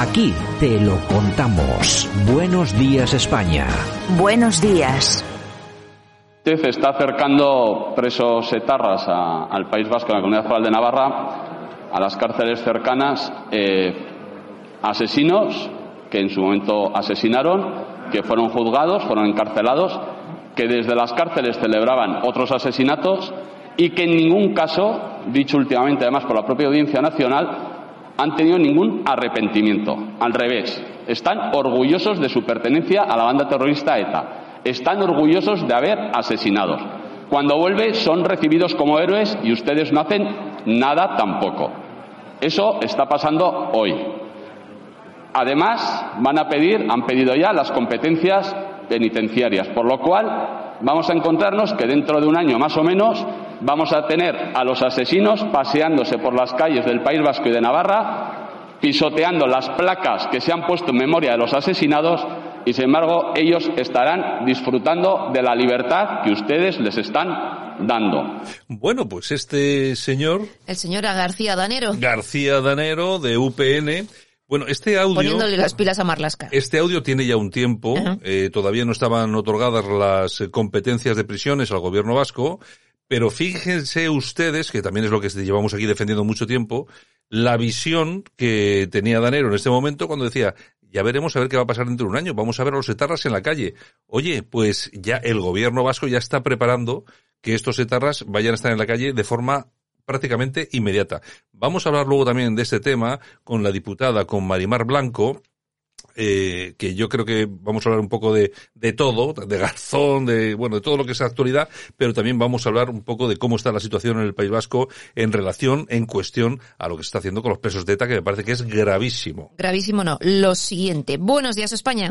Aquí te lo contamos. Buenos días España. Buenos días. Usted está acercando presos etarras al País Vasco, a la Comunidad Foral de Navarra, a las cárceles cercanas, eh, asesinos que en su momento asesinaron, que fueron juzgados, fueron encarcelados, que desde las cárceles celebraban otros asesinatos y que en ningún caso, dicho últimamente además por la propia Audiencia Nacional, han tenido ningún arrepentimiento. Al revés, están orgullosos de su pertenencia a la banda terrorista ETA. Están orgullosos de haber asesinado. Cuando vuelve son recibidos como héroes y ustedes no hacen nada tampoco. Eso está pasando hoy. Además, van a pedir, han pedido ya las competencias penitenciarias, por lo cual vamos a encontrarnos que dentro de un año más o menos vamos a tener a los asesinos paseándose por las calles del País Vasco y de Navarra, pisoteando las placas que se han puesto en memoria de los asesinados y, sin embargo, ellos estarán disfrutando de la libertad que ustedes les están dando. Bueno, pues este señor... El señor García Danero. García Danero, de UPN. Bueno, este audio... Poniéndole las pilas a Marlasca. Este audio tiene ya un tiempo. eh, todavía no estaban otorgadas las competencias de prisiones al gobierno vasco. Pero fíjense ustedes, que también es lo que llevamos aquí defendiendo mucho tiempo, la visión que tenía Danero en este momento cuando decía, ya veremos a ver qué va a pasar dentro de un año, vamos a ver a los etarras en la calle. Oye, pues ya el gobierno vasco ya está preparando que estos etarras vayan a estar en la calle de forma prácticamente inmediata. Vamos a hablar luego también de este tema con la diputada, con Marimar Blanco, eh, que yo creo que vamos a hablar un poco de, de todo, de Garzón, de, bueno, de todo lo que es actualidad, pero también vamos a hablar un poco de cómo está la situación en el País Vasco en relación, en cuestión a lo que se está haciendo con los presos de ETA, que me parece que es gravísimo. Gravísimo no. Lo siguiente. Buenos días, España.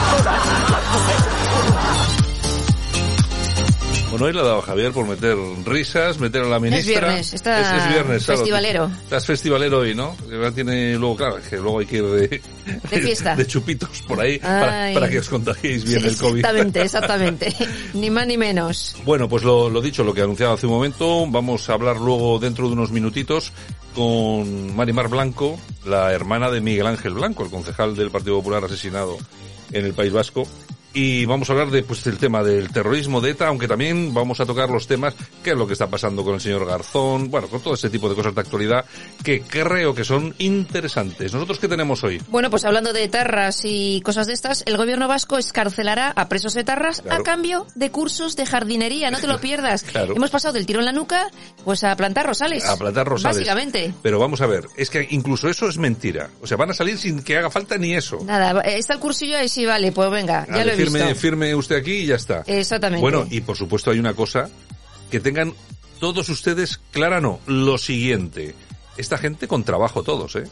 Bueno, hoy le ha dado Javier por meter risas, meter a la ministra. viernes, está es, es viernes, claro. festivalero. Estás festivalero hoy, ¿no? Tiene luego, claro, que luego hay que ir de, De fiesta. de chupitos por ahí para que os contagiéis bien el COVID. Exactamente, exactamente. ni más ni menos. Bueno, pues lo, lo dicho, lo que anunciaba hace un momento, vamos a hablar luego dentro de unos minutitos con Marimar Blanco, la hermana de Miguel Ángel Blanco, el concejal del Partido Popular asesinado en el País Vasco. Y vamos a hablar de, pues, del tema del terrorismo de ETA, aunque también vamos a tocar los temas, qué es lo que está pasando con el señor Garzón, bueno, con todo ese tipo de cosas de actualidad que creo que son interesantes. ¿Nosotros qué tenemos hoy? Bueno, pues hablando de etarras y cosas de estas, el gobierno vasco escarcelará a presos etarras Claro. a cambio de cursos de jardinería. No te lo pierdas. Claro. Hemos pasado del tiro en la nuca, pues a plantar rosales. A plantar rosales. Básicamente. Pero vamos a ver, es que incluso eso es mentira. O sea, van a salir sin que haga falta ni eso. Nada, eh, está el cursillo ahí, sí, vale, pues venga, ya lo he firme, visto. firme usted aquí y ya está. Exactamente. Bueno, y por supuesto hay una cosa, que tengan todos ustedes clara no, lo siguiente. Esta gente con trabajo todos, ¿eh?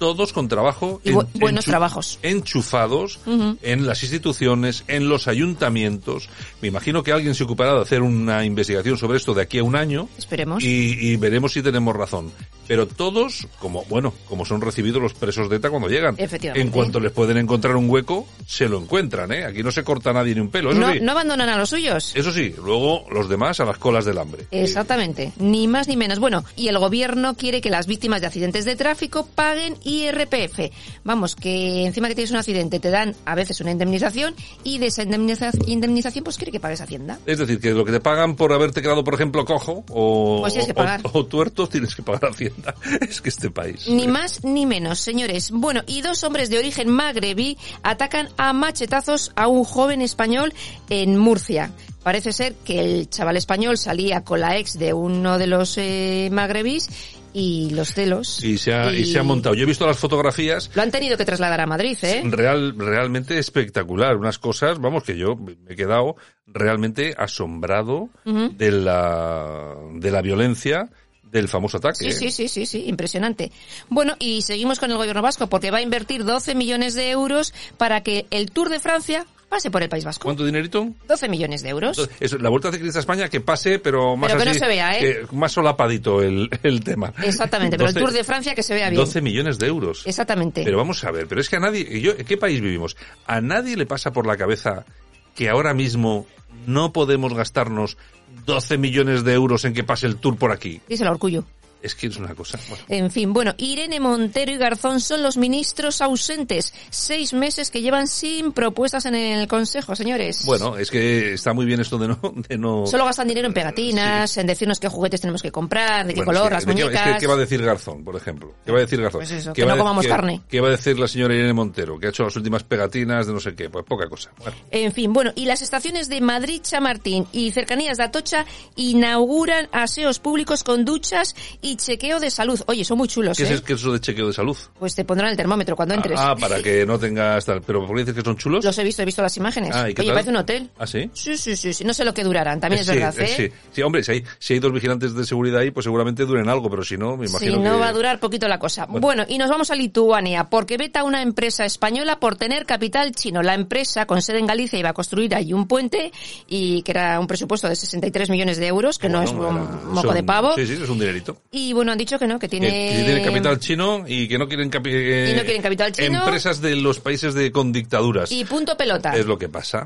Todos con trabajo. Y bu- buenos trabajos. Enchufados en las instituciones, en los ayuntamientos. Me imagino que alguien se ocupará de hacer una investigación sobre esto de aquí a un año. Esperemos. Y, y veremos si tenemos razón. Pero todos, como, bueno, como son recibidos los presos de ETA cuando llegan. Efectivamente. En cuanto les pueden encontrar un hueco, se lo encuentran, ¿eh? Aquí no se corta nadie ni un pelo. Eso no, sí. no abandonan a los suyos. Eso sí, luego los demás a las colas del hambre. Exactamente, ni más ni menos. Bueno, y el gobierno quiere que las víctimas de accidentes de tráfico paguen IRPF. Vamos, que encima que tienes un accidente te dan a veces una indemnización y de esa indemniza- indemnización pues quiere que pagues Hacienda. Es decir, que lo que te pagan por haberte quedado, por ejemplo, cojo o, Pues tienes que o- pagar. o tuerto, tienes que pagar Hacienda. Es que este país. Ni más ni menos, señores. Bueno, y dos hombres de origen magrebí atacan a machetazos a un joven español en Murcia. Parece ser que el chaval español salía con la ex de uno de los eh, magrebís y los celos. Y se, ha, y... se ha montado. Yo he visto las fotografías. Lo han tenido que trasladar a Madrid, ¿eh? Real, realmente espectacular. Unas cosas, vamos, que yo me he quedado realmente asombrado de la, de la violencia del famoso ataque. Sí, ¿eh? sí, sí, sí, sí, impresionante. Bueno, y seguimos con el gobierno vasco porque va a invertir 12 millones de euros para que el Tour de Francia pase por el País Vasco. ¿Cuánto dinerito? 12 millones de euros. Entonces, la Vuelta Ciclista a España que pase, pero más Pero que no se vea, ¿eh? que más solapadito el, el tema. Exactamente, pero el 12 Tour de Francia que se vea bien. 12 millones de euros. Exactamente. Pero vamos a ver, pero es que a nadie, yo, ¿en qué país vivimos? A nadie le pasa por la cabeza que ahora mismo no podemos gastarnos 12 millones de euros en que pase el tour por aquí. Díselo a Orgullo. Es que es una cosa. bueno. En fin, bueno, Irene Montero y Garzón son los ministros ausentes. Seis meses que llevan sin propuestas en el Consejo, señores. Bueno, es que está muy bien esto de no... De no Solo gastan dinero en pegatinas, en decirnos qué juguetes tenemos que comprar, de qué Bueno, color, las ¿de qué- muñecas. es que, ¿qué va a decir Garzón, por ejemplo? ¿Qué va a decir Garzón? Pues eso, ¿Qué que no comamos carne. ¿Qué va a decir la señora Irene Montero? Que ha hecho las últimas pegatinas de no sé qué. Pues poca cosa. Bueno. En fin, bueno, y las estaciones de Madrid, Chamartín y cercanías de Atocha inauguran aseos públicos con duchas y chequeo de salud. Oye, son muy chulos, ¿Qué ¿eh? es, qué es eso de chequeo de salud? Pues te pondrán el termómetro cuando entres. Ah, para que no tengas tal. ¿Pero por qué dices que son chulos? Los he visto, he visto las imágenes. Ah, ¿y qué Oye, tal? parece un hotel. ¿Ah, sí? Sí, sí, sí, sí. No sé lo que durarán, también es verdad, eh, ¿eh? Sí, sí, hombre, si hay, si hay dos vigilantes de seguridad ahí, pues seguramente duren algo, pero si no, me imagino Si no que... va a durar poquito la cosa. Bueno. y nos vamos a Lituania, porque veta una empresa española por tener capital chino. La empresa, con sede en Galicia, iba a construir allí un puente y que era un presupuesto de 63 millones de euros, que no es Bueno, un moco de pavo. Sí, sí, es un dinerito. Y bueno, han dicho que no, que Que, tiene... que tiene capital chino y que no quieren... capi- eh, Y no quieren capital chino. Empresas de los países de con dictaduras. Y punto pelota. Es lo que pasa.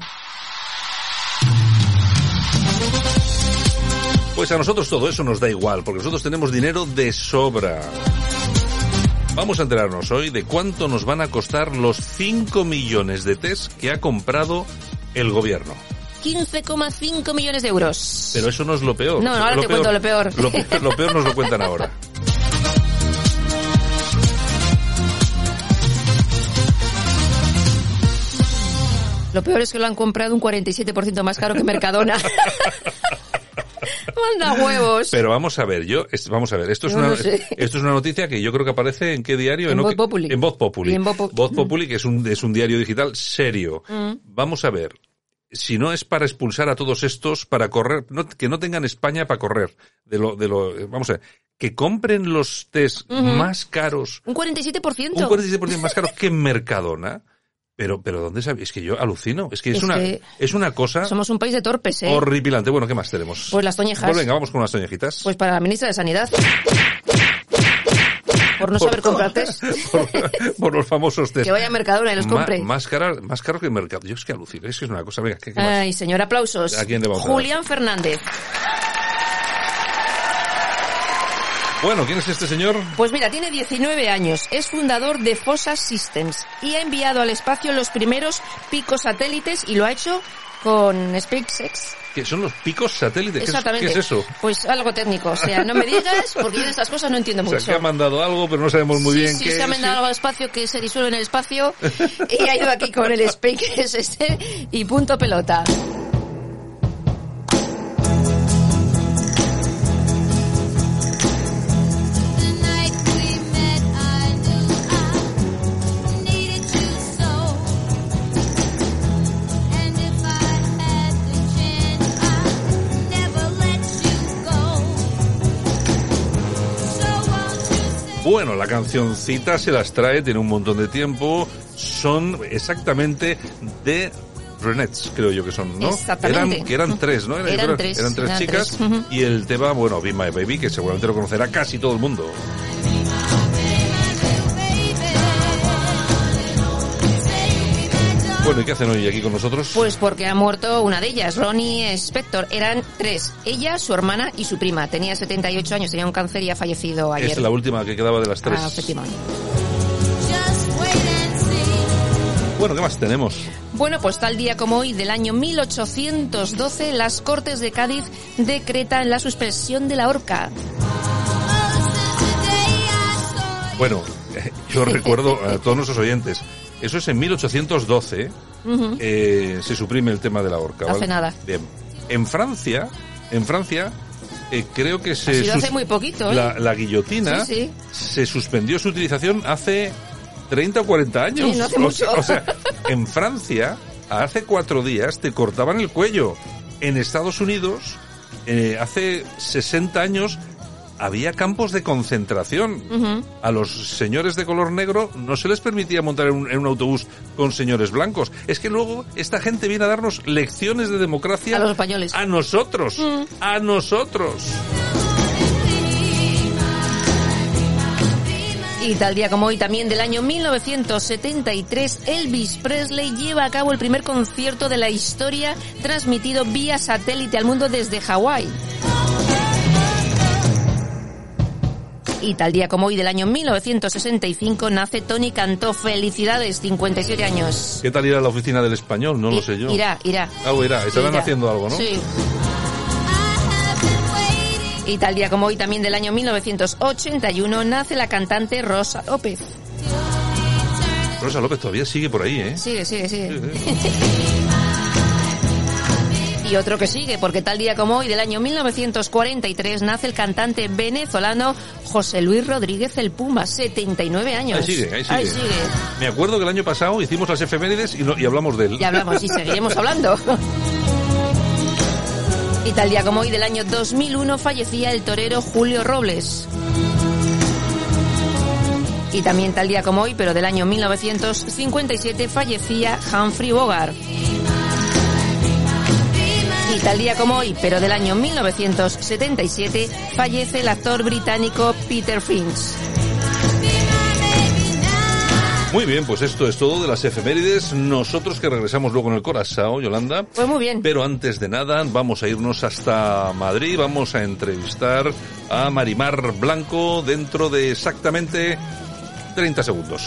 Pues a nosotros todo eso nos da igual, porque nosotros tenemos dinero de sobra. Vamos a enterarnos hoy de cuánto nos van a costar los 5 millones de test que ha comprado el gobierno. 15,5 millones de euros. Pero eso no es lo peor. No, no, ahora Lo te cuento lo peor. Lo, peor- lo peor nos lo cuentan ahora. Lo peor es que lo han comprado un 47% más caro que Mercadona. Manda huevos. Pero vamos a ver, yo, es- vamos a ver, esto es, Yo una, no sé. esto es una noticia que yo creo que aparece en qué diario? En ¿No? Voz Populi. En Voz Populi. En Voz Voz Populi, que es un, es un diario digital serio. Mm. Vamos a ver, si no es para expulsar a todos estos, para correr, no- que no tengan España para correr. De lo, de lo, vamos a ver, que compren los test más caros, Un 47%. un 47% más caros que en Mercadona. Pero, pero ¿dónde sabéis? Es que yo alucino. Es que es, Es una, que es una cosa Somos un país de torpes, ¿eh? horripilante. Bueno, ¿qué más tenemos? Pues las toñejas. Pues venga, vamos con las toñejitas. Pues para la ministra de Sanidad. Por no saber comprar test. por, por los famosos test. Que vaya a Mercadona y los Ma- compre. más, cara, más caro que el mercado. Yo es que alucino. Es que es una cosa. Venga, ¿qué, qué? Ay, señor, aplausos. ¿A quién le vamos a dar? Julián Fernández. Bueno, ¿quién es este señor? Pues mira, tiene 19 años, es fundador de Fossa Systems y ha enviado al espacio los primeros picos satélites y lo ha hecho con SpaceX. Que son los picos satélites. ¿Qué es, Exactamente. qué es eso? Pues algo técnico, o sea, no me digas, porque yo de estas cosas no entiendo O mucho. sea, que ha mandado algo, pero no sabemos muy sí, bien sí, qué se ha mandado algo al espacio que se disuelve en el espacio y ha ido aquí con el SpaceX este y punto pelota. Bueno, la cancioncita se las trae, tiene un montón de tiempo. Son exactamente de Renettes, creo yo que son, ¿no? Exactamente. Eran, que eran tres, ¿no? Eran tres, Eran tres eran chicas. tres. Y el tema, bueno, Be My Baby, que seguramente lo conocerá casi todo el mundo. Bueno, ¿y qué hacen hoy aquí con nosotros? Pues porque ha muerto una de ellas, Ronnie Spector. Eran tres, ella, su hermana y su prima. Tenía 78 años, tenía un cáncer y ha fallecido ayer. es la última que quedaba de las tres. Ah, efectivamente. Bueno, ¿qué más tenemos? Bueno, pues tal día como hoy, del año 1812, las Cortes de Cádiz decretan la suspensión de la horca. Bueno, yo recuerdo a todos nuestros oyentes, eso es en 1812, eh, se suprime el tema de la horca. Hace nada. Bien. En Francia, en Francia, eh, creo que se... Ha sido sus- hace muy poquito, ¿eh? La, la guillotina Sí, sí. se suspendió su utilización hace 30 o 40 años. Sí, no hace O mucho. O sea, en Francia, hace cuatro días te cortaban el cuello. En Estados Unidos, eh, hace 60 años, había campos de concentración. A los señores de color negro no se les permitía montar en un, en un autobús con señores blancos. Es que luego esta gente viene a darnos lecciones de democracia A los españoles. a nosotros, a nosotros. Y tal día como hoy, también del año 1973, Elvis Presley lleva a cabo el primer concierto de la historia transmitido vía satélite al mundo desde Hawái. Y tal día como hoy del año 1965 nace Tony Cantó. Felicidades, 57 años. ¿Qué tal ir a la oficina del español? No lo sé yo. Irá, irá. Ah, irá. Estarán Irá. haciendo algo, ¿no? Sí. Y tal día como hoy, también del año 1981, nace la cantante Rosa López. Rosa López todavía sigue por ahí, ¿eh? Sigue, sigue, sigue. Y otro que sigue, porque tal día como hoy, del año 1943, nace el cantante venezolano José Luis Rodríguez el Puma, 79 años. Ahí sigue, ahí sigue. Me acuerdo que el año pasado hicimos las efemérides y, no- y hablamos de él. Y hablamos y seguiremos hablando. Y tal día como hoy del año 2001 fallecía el torero Julio Robles. Y también tal día como hoy, pero del año 1957, fallecía Humphrey Bogart. Tal día como hoy, pero del año 1977, fallece el actor británico Peter Finch. Muy bien, pues esto es todo de las efemérides. Nosotros que regresamos luego en el Corazao, Yolanda. Pues muy bien. Pero antes de nada, vamos a irnos hasta Madrid. Vamos a entrevistar a Marimar Blanco dentro de exactamente 30 segundos.